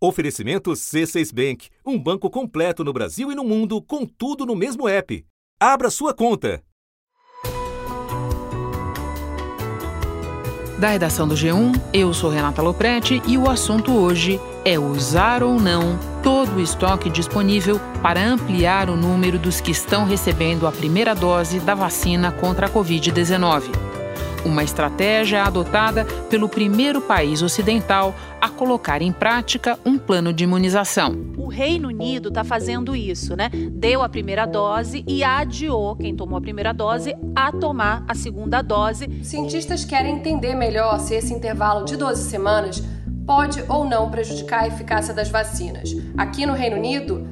Oferecimento C6 Bank, um banco completo no Brasil e no mundo, com tudo no mesmo app. Abra sua conta. Da redação do G1, eu sou Renata Loprete e o assunto hoje é usar ou não todo o estoque disponível para ampliar o número dos que estão recebendo a primeira dose da vacina contra a Covid-19 uma estratégia adotada pelo primeiro país ocidental a colocar em prática um plano de imunização. O Reino Unido está fazendo isso, né? Deu a primeira dose e adiou quem tomou a primeira dose a tomar a segunda dose. Cientistas querem entender melhor se esse intervalo de 12 semanas pode ou não prejudicar a eficácia das vacinas. Aqui no Reino Unido,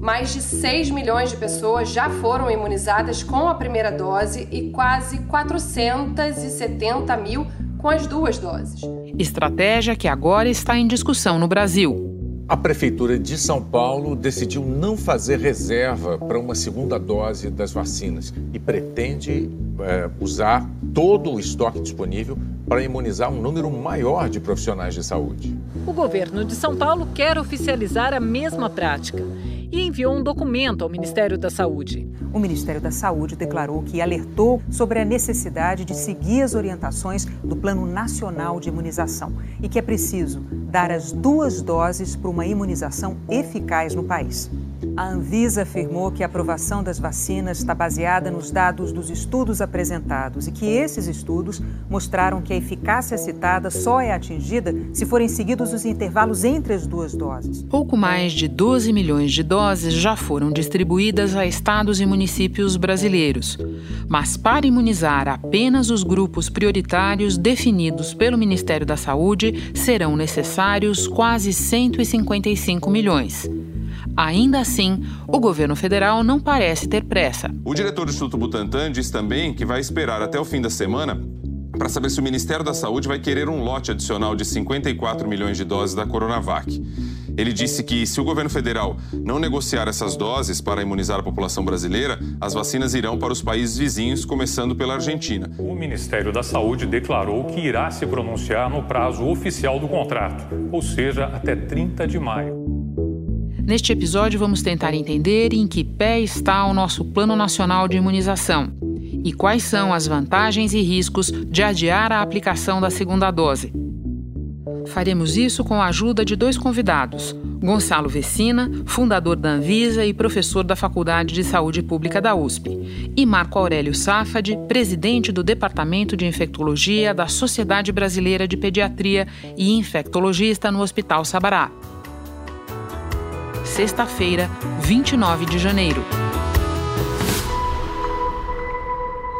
mais de 6 milhões de pessoas já foram imunizadas com a primeira dose e quase 470 mil com as duas doses. Estratégia que agora está em discussão no Brasil. A Prefeitura de São Paulo decidiu não fazer reserva para uma segunda dose das vacinas e pretende é, usar todo o estoque disponível para imunizar um número maior de profissionais de saúde. O governo de São Paulo quer oficializar a mesma prática e enviou um documento ao Ministério da Saúde. O Ministério da Saúde declarou que alertou sobre a necessidade de seguir as orientações do Plano Nacional de Imunização e que é preciso dar as duas doses para uma imunização eficaz no país. A Anvisa afirmou que a aprovação das vacinas está baseada nos dados dos estudos apresentados e que esses estudos mostraram que a eficácia citada só é atingida se forem seguidos os intervalos entre as duas doses. Pouco mais de 12 milhões de doses já foram distribuídas a estados e municípios brasileiros. Mas para imunizar apenas os grupos prioritários definidos pelo Ministério da Saúde, serão necessários quase 155 milhões. Ainda assim, o governo federal não parece ter pressa. O diretor do Instituto Butantan diz também que vai esperar até o fim da semana para saber se o Ministério da Saúde vai querer um lote adicional de 54 milhões de doses da Coronavac. Ele disse que se o governo federal não negociar essas doses para imunizar a população brasileira, as vacinas irão para os países vizinhos, começando pela Argentina. O Ministério da Saúde declarou que irá se pronunciar no prazo oficial do contrato, ou seja, até 30 de maio. Neste episódio, vamos tentar entender em que pé está o nosso Plano Nacional de Imunização e quais são as vantagens e riscos de adiar a aplicação da segunda dose. Faremos isso com a ajuda de dois convidados: Gonçalo Vecina, fundador da Anvisa e professor da Faculdade de Saúde Pública da USP, e Marco Aurélio Safad, presidente do Departamento de Infectologia da Sociedade Brasileira de Pediatria e infectologista no Hospital Sabará sexta-feira, 29 de janeiro.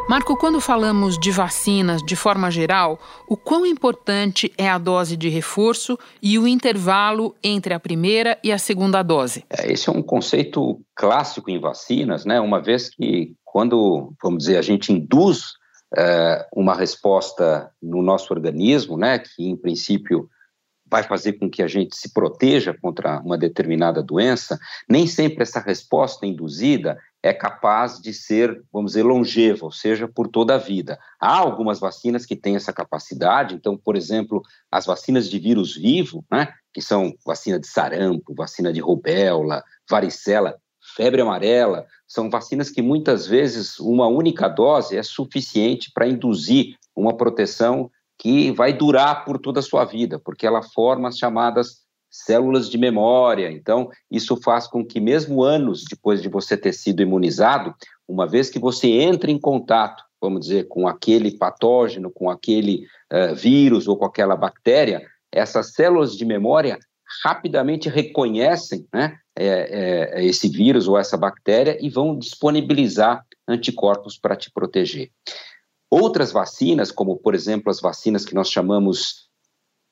Marco, quando falamos de vacinas de forma geral, o quão importante é a dose de reforço e o intervalo entre a primeira e a segunda dose? É, esse é um conceito clássico em vacinas, né? Uma vez que, quando, vamos dizer, a gente induz é, uma resposta no nosso organismo, né? Que em princípio vai fazer com que a gente se proteja contra uma determinada doença, nem sempre essa resposta induzida é capaz de ser, vamos dizer, longeva, ou seja, por toda a vida. Há algumas vacinas que têm essa capacidade, então, por exemplo, as vacinas de vírus vivo, né, que são vacina de sarampo, vacina de rubéola, varicela, febre amarela, são vacinas que muitas vezes uma única dose é suficiente para induzir uma proteção que vai durar por toda a sua vida, porque ela forma as chamadas células de memória. Então, isso faz com que, mesmo anos depois de você ter sido imunizado, uma vez que você entra em contato, vamos dizer, com aquele patógeno, com aquele uh, vírus ou com aquela bactéria, essas células de memória rapidamente reconhecem né, é, é, esse vírus ou essa bactéria e vão disponibilizar anticorpos para te proteger. Outras vacinas, como por exemplo as vacinas que nós chamamos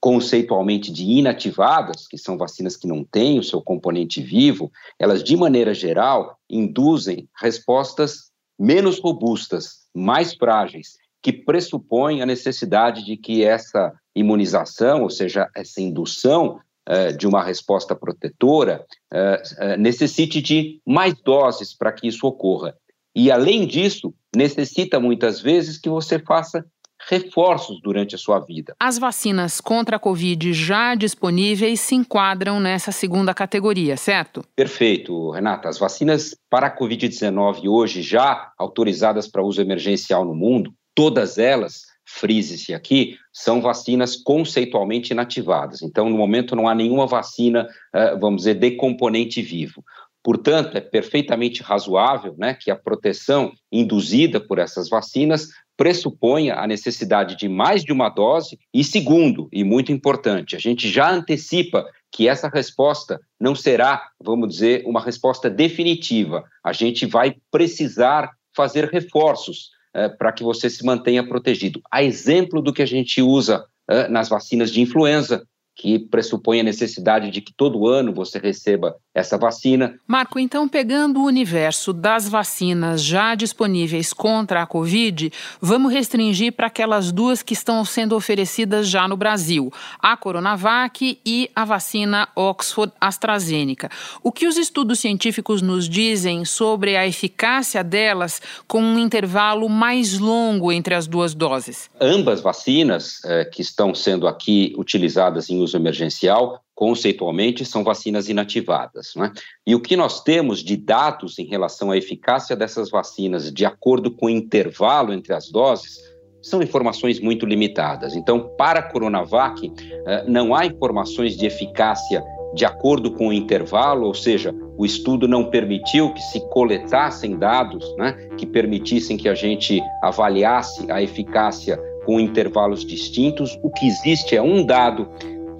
conceitualmente de inativadas, que são vacinas que não têm o seu componente vivo, elas de maneira geral induzem respostas menos robustas, mais frágeis, que pressupõem a necessidade de que essa imunização, ou seja, essa indução uh, de uma resposta protetora, uh, uh, necessite de mais doses para que isso ocorra. E, além disso, necessita muitas vezes que você faça reforços durante a sua vida. As vacinas contra a Covid já disponíveis se enquadram nessa segunda categoria, certo? Perfeito, Renata. As vacinas para a Covid-19 hoje já autorizadas para uso emergencial no mundo, todas elas frise-se aqui, são vacinas conceitualmente inativadas. Então, no momento, não há nenhuma vacina, eh, vamos dizer, de componente vivo. Portanto, é perfeitamente razoável né, que a proteção induzida por essas vacinas pressuponha a necessidade de mais de uma dose. E segundo, e muito importante, a gente já antecipa que essa resposta não será, vamos dizer, uma resposta definitiva. A gente vai precisar fazer reforços eh, para que você se mantenha protegido. A exemplo do que a gente usa eh, nas vacinas de influenza, que pressupõe a necessidade de que todo ano você receba essa vacina. Marco, então, pegando o universo das vacinas já disponíveis contra a Covid, vamos restringir para aquelas duas que estão sendo oferecidas já no Brasil: a Coronavac e a vacina Oxford AstraZeneca. O que os estudos científicos nos dizem sobre a eficácia delas com um intervalo mais longo entre as duas doses? Ambas vacinas eh, que estão sendo aqui utilizadas em uso emergencial, conceitualmente, são vacinas inativadas. Né? E o que nós temos de dados em relação à eficácia dessas vacinas, de acordo com o intervalo entre as doses, são informações muito limitadas. Então, para a Coronavac, eh, não há informações de eficácia de acordo com o intervalo, ou seja, o estudo não permitiu que se coletassem dados né, que permitissem que a gente avaliasse a eficácia com intervalos distintos. O que existe é um dado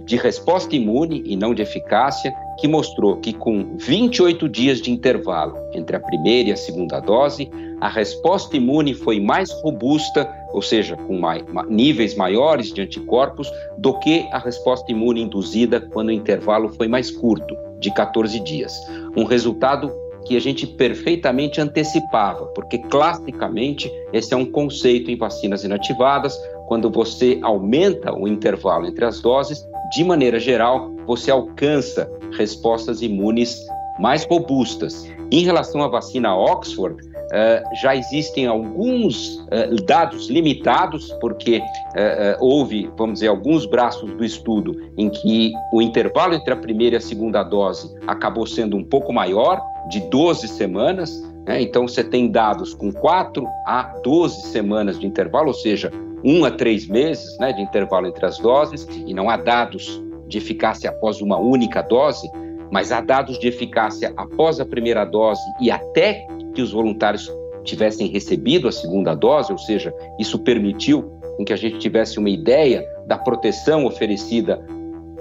de resposta imune e não de eficácia, que mostrou que com 28 dias de intervalo entre a primeira e a segunda dose, a resposta imune foi mais robusta, ou seja, com mais, níveis maiores de anticorpos, do que a resposta imune induzida quando o intervalo foi mais curto, de 14 dias. Um resultado que a gente perfeitamente antecipava, porque classicamente esse é um conceito em vacinas inativadas, quando você aumenta o intervalo entre as doses, de maneira geral, você alcança respostas imunes mais robustas. Em relação à vacina Oxford, uh, já existem alguns uh, dados limitados, porque uh, houve, vamos dizer, alguns braços do estudo em que o intervalo entre a primeira e a segunda dose acabou sendo um pouco maior, de 12 semanas. Né? Então, você tem dados com 4 a 12 semanas de intervalo, ou seja, um a três meses né, de intervalo entre as doses, e não há dados de eficácia após uma única dose, mas há dados de eficácia após a primeira dose e até que os voluntários tivessem recebido a segunda dose, ou seja, isso permitiu com que a gente tivesse uma ideia da proteção oferecida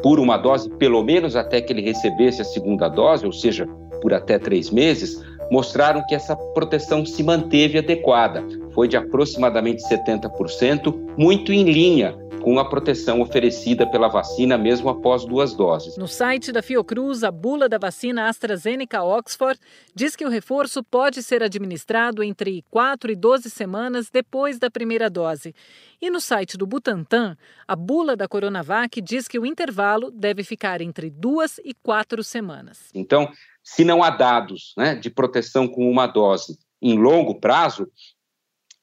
por uma dose, pelo menos até que ele recebesse a segunda dose, ou seja, por até três meses, mostraram que essa proteção se manteve adequada, foi de aproximadamente 70%, muito em linha com a proteção oferecida pela vacina mesmo após duas doses. No site da Fiocruz, a bula da vacina AstraZeneca Oxford diz que o reforço pode ser administrado entre 4 e 12 semanas depois da primeira dose. E no site do Butantan, a bula da Coronavac diz que o intervalo deve ficar entre duas e quatro semanas. Então, se não há dados né, de proteção com uma dose em longo prazo,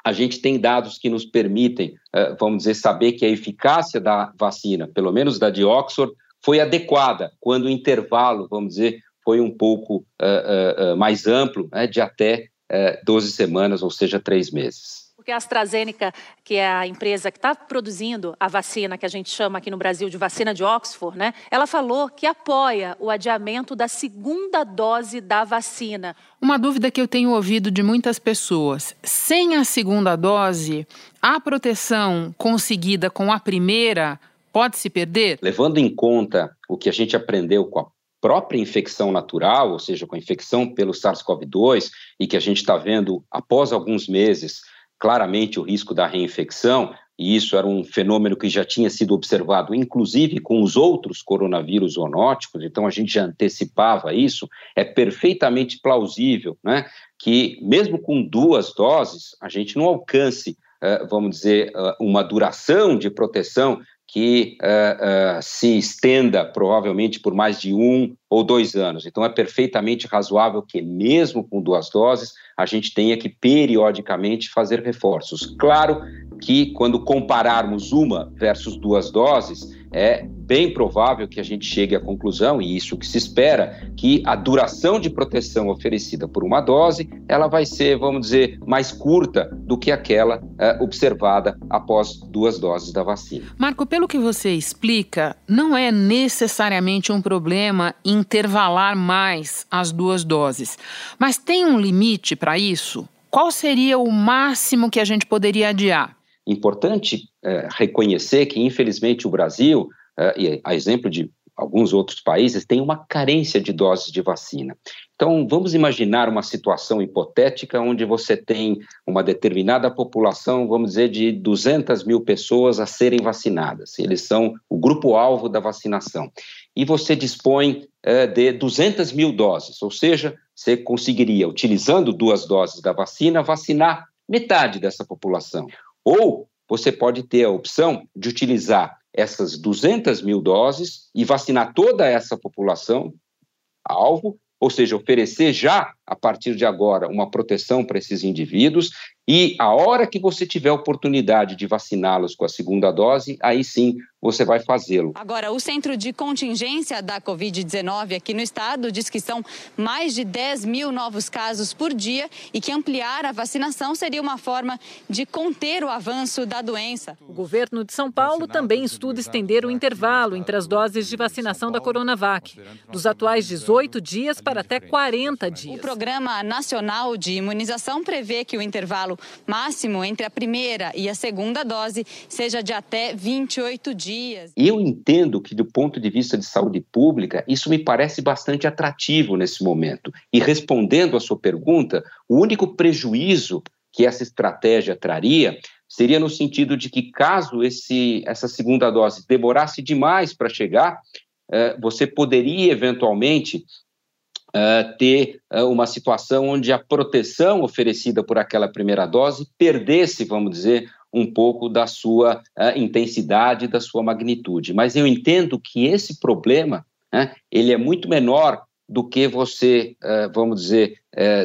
a gente tem dados que nos permitem, eh, vamos dizer, saber que a eficácia da vacina, pelo menos da de Oxford, foi adequada quando o intervalo, vamos dizer, foi um pouco uh, uh, mais amplo, né, de até uh, 12 semanas, ou seja, três meses. Porque a AstraZeneca, que é a empresa que está produzindo a vacina que a gente chama aqui no Brasil de vacina de Oxford, né? Ela falou que apoia o adiamento da segunda dose da vacina. Uma dúvida que eu tenho ouvido de muitas pessoas: sem a segunda dose, a proteção conseguida com a primeira pode se perder? Levando em conta o que a gente aprendeu com a própria infecção natural, ou seja, com a infecção pelo SARS-CoV-2, e que a gente está vendo após alguns meses claramente o risco da reinfecção, e isso era um fenômeno que já tinha sido observado, inclusive com os outros coronavírus zoonóticos, então a gente já antecipava isso, é perfeitamente plausível né, que, mesmo com duas doses, a gente não alcance, uh, vamos dizer, uh, uma duração de proteção que uh, uh, se estenda provavelmente por mais de um ou dois anos. Então, é perfeitamente razoável que, mesmo com duas doses, a gente tenha que periodicamente fazer reforços. Claro que, quando compararmos uma versus duas doses, é bem provável que a gente chegue à conclusão, e isso que se espera, que a duração de proteção oferecida por uma dose, ela vai ser, vamos dizer, mais curta do que aquela é, observada após duas doses da vacina. Marco, pelo que você explica, não é necessariamente um problema intervalar mais as duas doses, mas tem um limite para isso? Qual seria o máximo que a gente poderia adiar? Importante é, reconhecer que, infelizmente, o Brasil, é, e a exemplo de alguns outros países, tem uma carência de doses de vacina. Então, vamos imaginar uma situação hipotética onde você tem uma determinada população, vamos dizer, de 200 mil pessoas a serem vacinadas. Eles são o grupo-alvo da vacinação. E você dispõe é, de 200 mil doses, ou seja, você conseguiria, utilizando duas doses da vacina, vacinar metade dessa população. Ou você pode ter a opção de utilizar essas 200 mil doses e vacinar toda essa população alvo, ou seja, oferecer já, a partir de agora, uma proteção para esses indivíduos. E a hora que você tiver oportunidade de vaciná-los com a segunda dose, aí sim você vai fazê-lo. Agora, o Centro de Contingência da Covid-19 aqui no estado diz que são mais de 10 mil novos casos por dia e que ampliar a vacinação seria uma forma de conter o avanço da doença. O governo de São Paulo também estuda estender o intervalo entre as doses de vacinação da Coronavac, dos atuais 18 dias para até 40 dias. O Programa Nacional de Imunização prevê que o intervalo máximo entre a primeira e a segunda dose seja de até 28 dias. Eu entendo que, do ponto de vista de saúde pública, isso me parece bastante atrativo nesse momento. E respondendo à sua pergunta, o único prejuízo que essa estratégia traria seria no sentido de que, caso esse, essa segunda dose demorasse demais para chegar, eh, você poderia eventualmente uh, ter uh, uma situação onde a proteção oferecida por aquela primeira dose perdesse, vamos dizer, um pouco da sua uh, intensidade, da sua magnitude. Mas eu entendo que esse problema né, ele é muito menor do que você, vamos dizer,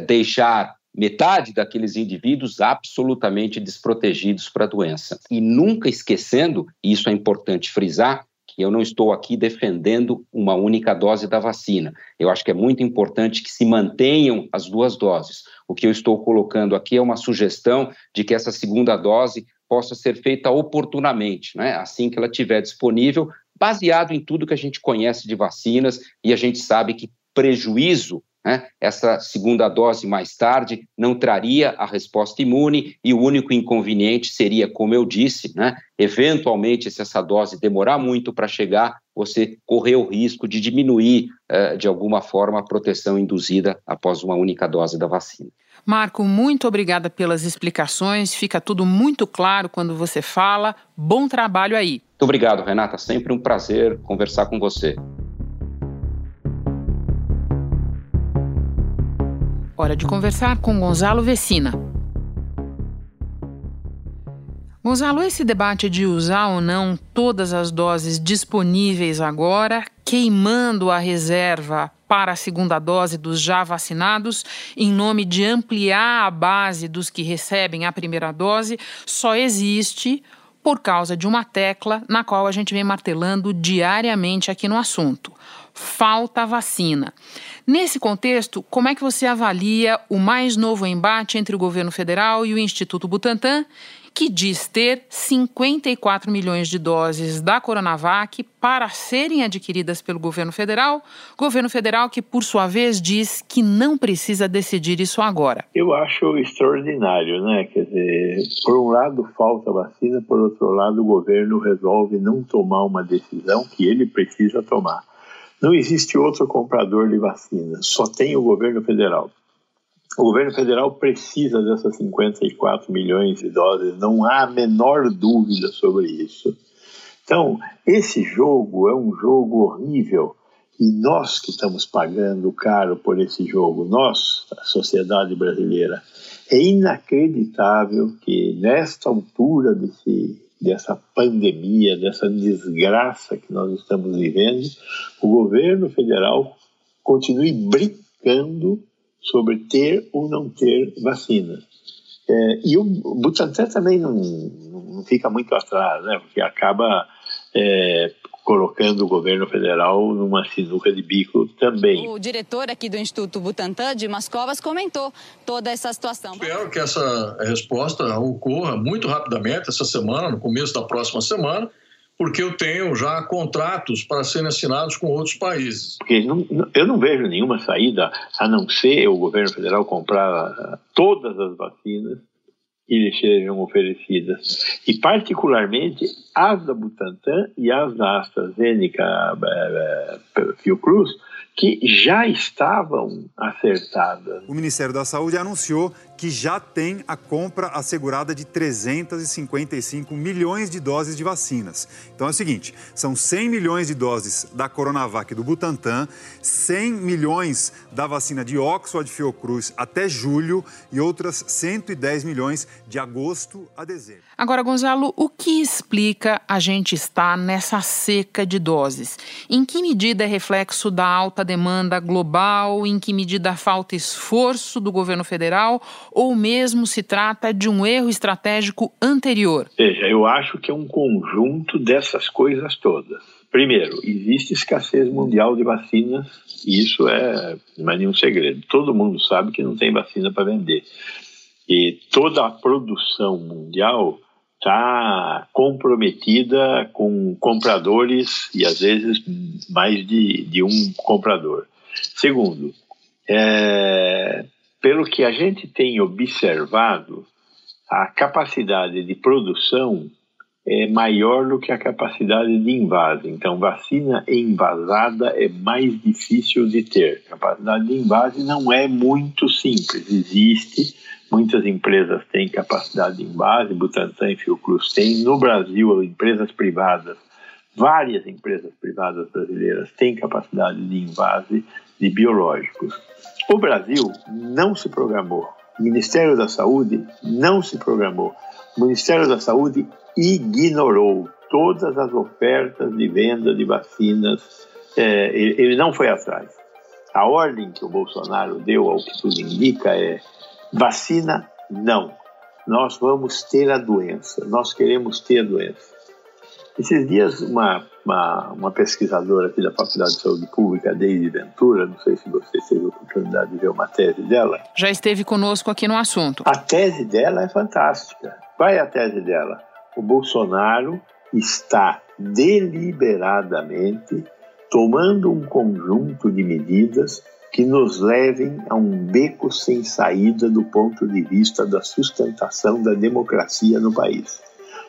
deixar metade daqueles indivíduos absolutamente desprotegidos para a doença. E nunca esquecendo, e isso é importante frisar, eu não estou aqui defendendo uma única dose da vacina. Eu acho que é muito importante que se mantenham as duas doses. O que eu estou colocando aqui é uma sugestão de que essa segunda dose possa ser feita oportunamente, né? assim que ela estiver disponível, baseado em tudo que a gente conhece de vacinas e a gente sabe que prejuízo né? Essa segunda dose mais tarde não traria a resposta imune e o único inconveniente seria, como eu disse, né? eventualmente, se essa dose demorar muito para chegar, você correr o risco de diminuir, eh, de alguma forma, a proteção induzida após uma única dose da vacina. Marco, muito obrigada pelas explicações. Fica tudo muito claro quando você fala. Bom trabalho aí. Muito obrigado, Renata. Sempre um prazer conversar com você. Hora de conversar com Gonzalo Vecina. Gonzalo, esse debate de usar ou não todas as doses disponíveis agora, queimando a reserva para a segunda dose dos já vacinados, em nome de ampliar a base dos que recebem a primeira dose, só existe por causa de uma tecla na qual a gente vem martelando diariamente aqui no assunto: falta vacina. Nesse contexto, como é que você avalia o mais novo embate entre o governo federal e o Instituto Butantan, que diz ter 54 milhões de doses da Coronavac para serem adquiridas pelo governo federal? Governo federal que, por sua vez, diz que não precisa decidir isso agora. Eu acho extraordinário, né? Quer dizer, por um lado falta vacina, por outro lado o governo resolve não tomar uma decisão que ele precisa tomar. Não existe outro comprador de vacina, só tem o governo federal. O governo federal precisa dessas 54 milhões de doses, não há a menor dúvida sobre isso. Então, esse jogo é um jogo horrível e nós que estamos pagando caro por esse jogo, nós, a sociedade brasileira, é inacreditável que nesta altura desse dessa pandemia, dessa desgraça que nós estamos vivendo, o governo federal continue brincando sobre ter ou não ter vacina. É, e o Butantan também não, não fica muito atrás, né? Porque acaba é, colocando o governo federal numa sinuca de bico também. O diretor aqui do Instituto Butantan, Dimas Covas, comentou toda essa situação. Espero que essa resposta ocorra muito rapidamente essa semana, no começo da próxima semana, porque eu tenho já contratos para serem assinados com outros países. Porque não, eu não vejo nenhuma saída a não ser o governo federal comprar todas as vacinas que lhe sejam oferecidas. E, particularmente, as da Butantan e as da AstraZeneca é, é, Fiocruz, que já estavam acertadas. O Ministério da Saúde anunciou que já tem a compra assegurada de 355 milhões de doses de vacinas. Então é o seguinte: são 100 milhões de doses da Coronavac do Butantan, 100 milhões da vacina de Oxford Fiocruz até julho e outras 110 milhões de agosto a dezembro. Agora, Gonzalo, o que explica a gente estar nessa seca de doses? Em que medida é reflexo da alta demanda global? Em que medida falta esforço do governo federal? Ou mesmo se trata de um erro estratégico anterior? Veja, eu acho que é um conjunto dessas coisas todas. Primeiro, existe escassez mundial de vacinas, e isso é não é nenhum segredo. Todo mundo sabe que não tem vacina para vender. E toda a produção mundial está comprometida com compradores e às vezes mais de, de um comprador. Segundo, é, pelo que a gente tem observado, a capacidade de produção é maior do que a capacidade de invase. Então, vacina envasada é mais difícil de ter. Capacidade de invase não é muito simples. Existe, muitas empresas têm capacidade de invase, Butantan e Fiocruz têm. No Brasil, empresas privadas, várias empresas privadas brasileiras têm capacidade de invase de biológicos. O Brasil não se programou. O Ministério da Saúde não se programou. O Ministério da Saúde ignorou todas as ofertas de venda de vacinas. É, ele não foi atrás. A ordem que o Bolsonaro deu, ao que tudo indica, é: vacina, não. Nós vamos ter a doença. Nós queremos ter a doença. Esses dias, uma uma, uma pesquisadora aqui da Faculdade de Saúde Pública, Deise Ventura, não sei se você teve a oportunidade de ver uma tese dela. Já esteve conosco aqui no assunto. A tese dela é fantástica. Qual é a tese dela? O Bolsonaro está deliberadamente tomando um conjunto de medidas que nos levem a um beco sem saída do ponto de vista da sustentação da democracia no país.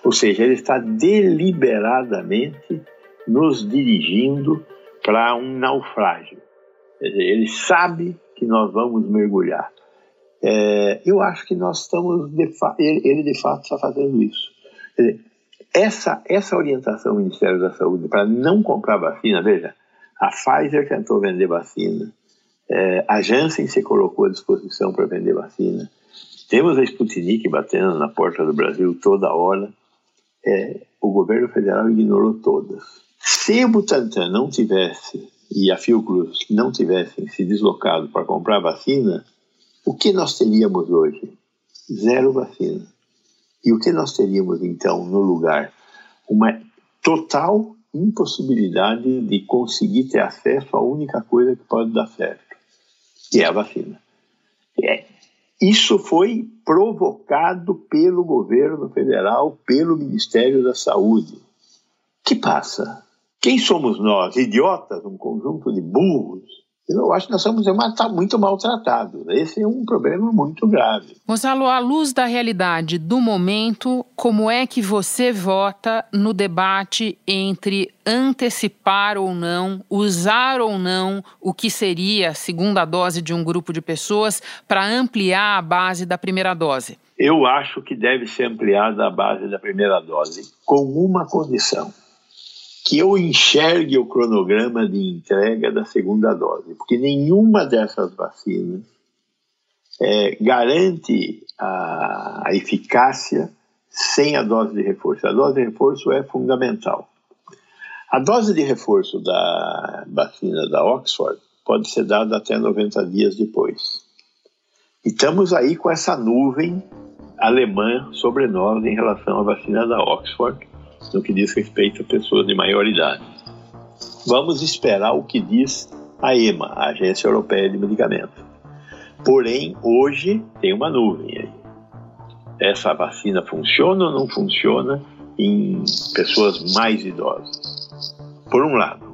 Ou seja, ele está deliberadamente nos dirigindo para um naufrágio. Ele sabe que nós vamos mergulhar. É, eu acho que nós estamos, de ele, ele, de fato está fazendo isso. Dizer, essa, essa orientação do Ministério da Saúde para não comprar vacina, veja, a Pfizer tentou vender vacina, é, a Janssen se colocou à disposição para vender vacina, temos a Sputnik batendo na porta do Brasil toda hora, é, o governo federal ignorou todas. Se o Butantan não tivesse e a Fiocruz não tivessem se deslocado para comprar vacina, o que nós teríamos hoje? Zero vacina. E o que nós teríamos então no lugar? Uma total impossibilidade de conseguir ter acesso à única coisa que pode dar certo, que é a vacina. É. Isso foi provocado pelo governo federal, pelo Ministério da Saúde. Que passa? Quem somos nós? Idiotas? Um conjunto de burros? Eu acho que nós somos muito maltratados. Esse é um problema muito grave. Gonzalo, à luz da realidade do momento, como é que você vota no debate entre antecipar ou não, usar ou não o que seria a segunda dose de um grupo de pessoas para ampliar a base da primeira dose? Eu acho que deve ser ampliada a base da primeira dose, com uma condição que eu enxergue o cronograma de entrega da segunda dose, porque nenhuma dessas vacinas é, garante a, a eficácia sem a dose de reforço. A dose de reforço é fundamental. A dose de reforço da vacina da Oxford pode ser dada até 90 dias depois. E estamos aí com essa nuvem alemã sobre nós em relação à vacina da Oxford, no que diz respeito a pessoas de maior idade. Vamos esperar o que diz a EMA, a Agência Europeia de Medicamentos. Porém, hoje tem uma nuvem aí. Essa vacina funciona ou não funciona em pessoas mais idosas? Por um lado.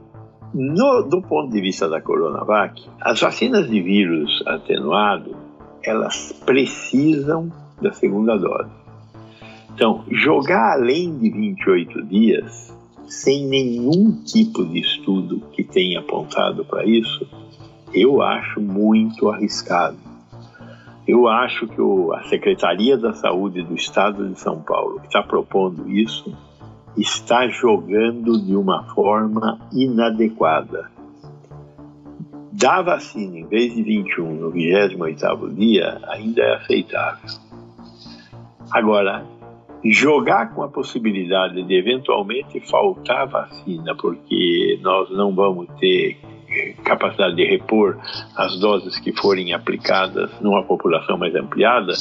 No, do ponto de vista da Coronavac, as vacinas de vírus atenuado, elas precisam da segunda dose. Então, jogar além de 28 dias, sem nenhum tipo de estudo que tenha apontado para isso, eu acho muito arriscado. Eu acho que o, a Secretaria da Saúde do Estado de São Paulo, que está propondo isso, está jogando de uma forma inadequada. Da vacina em vez de 21 no 28 dia ainda é aceitável. Agora, jogar com a possibilidade de eventualmente faltar vacina, porque nós não vamos ter capacidade de repor as doses que forem aplicadas numa população mais ampliada,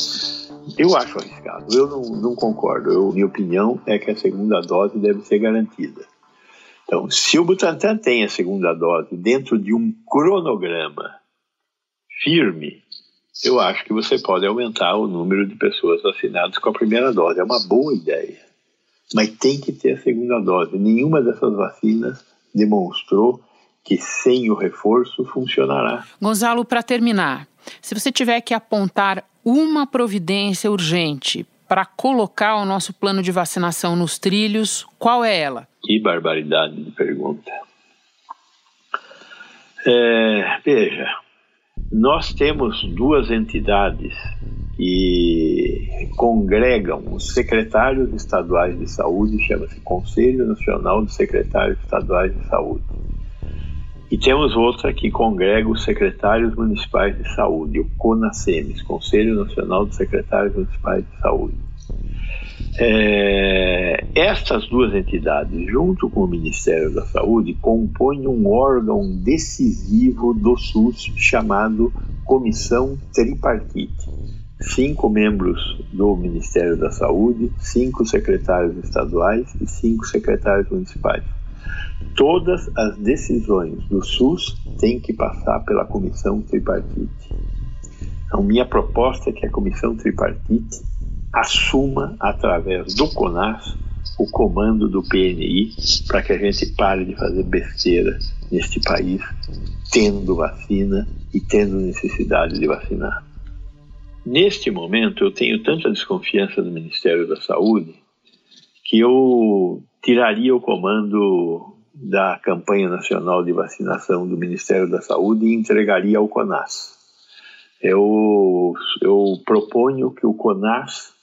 eu acho arriscado. Eu não, não concordo. Eu, minha opinião é que a segunda dose deve ser garantida. Então, se o Butantan tem a segunda dose dentro de um cronograma firme, eu acho que você pode aumentar o número de pessoas vacinadas com a primeira dose. É uma boa ideia. Mas tem que ter a segunda dose. Nenhuma dessas vacinas demonstrou que sem o reforço funcionará. Gonzalo, para terminar, se você tiver que apontar uma providência urgente para colocar o nosso plano de vacinação nos trilhos, qual é ela? Que barbaridade de pergunta. É, veja, nós temos duas entidades que congregam os secretários estaduais de saúde, chama-se Conselho Nacional de Secretários Estaduais de Saúde. E temos outra que congrega os secretários municipais de saúde, o CONASEMES, Conselho Nacional de Secretários Municipais de Saúde. É, estas duas entidades, junto com o Ministério da Saúde, compõem um órgão decisivo do SUS chamado Comissão Tripartite. Cinco membros do Ministério da Saúde, cinco secretários estaduais e cinco secretários municipais todas as decisões do SUS têm que passar pela comissão tripartite. Então, minha proposta é que a comissão tripartite assuma, através do CONAS, o comando do PNI para que a gente pare de fazer besteira neste país, tendo vacina e tendo necessidade de vacinar. Neste momento, eu tenho tanta desconfiança do Ministério da Saúde que eu tiraria o comando da campanha nacional de vacinação do Ministério da Saúde e entregaria ao CONAS. Eu, eu proponho que o CONAS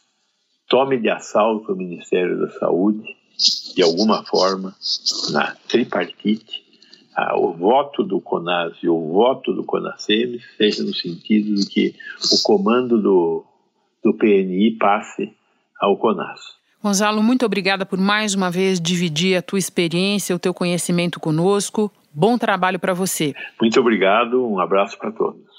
tome de assalto o Ministério da Saúde, de alguma forma, na tripartite, ah, o voto do CONAS e o voto do CONASEM seja no sentido de que o comando do, do PNI passe ao CONAS. Gonzalo, muito obrigada por mais uma vez dividir a tua experiência, o teu conhecimento conosco. Bom trabalho para você. Muito obrigado, um abraço para todos.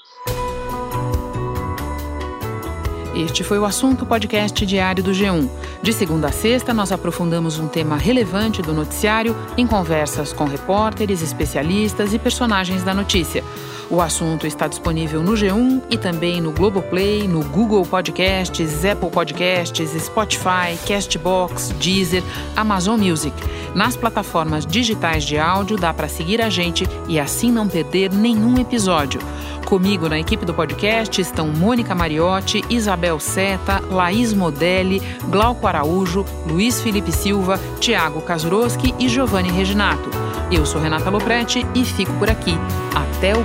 Este foi o assunto podcast diário do G1. De segunda a sexta, nós aprofundamos um tema relevante do noticiário em conversas com repórteres, especialistas e personagens da notícia. O assunto está disponível no G1 e também no Globoplay, no Google Podcasts, Apple Podcasts, Spotify, Castbox, Deezer, Amazon Music. Nas plataformas digitais de áudio dá para seguir a gente e assim não perder nenhum episódio. Comigo na equipe do podcast estão Mônica Mariotti, Isabel Seta, Laís Modelli, Glauco Araújo, Luiz Felipe Silva, Tiago Kazuroski e Giovanni Reginato. Eu sou Renata Loprete e fico por aqui. Até o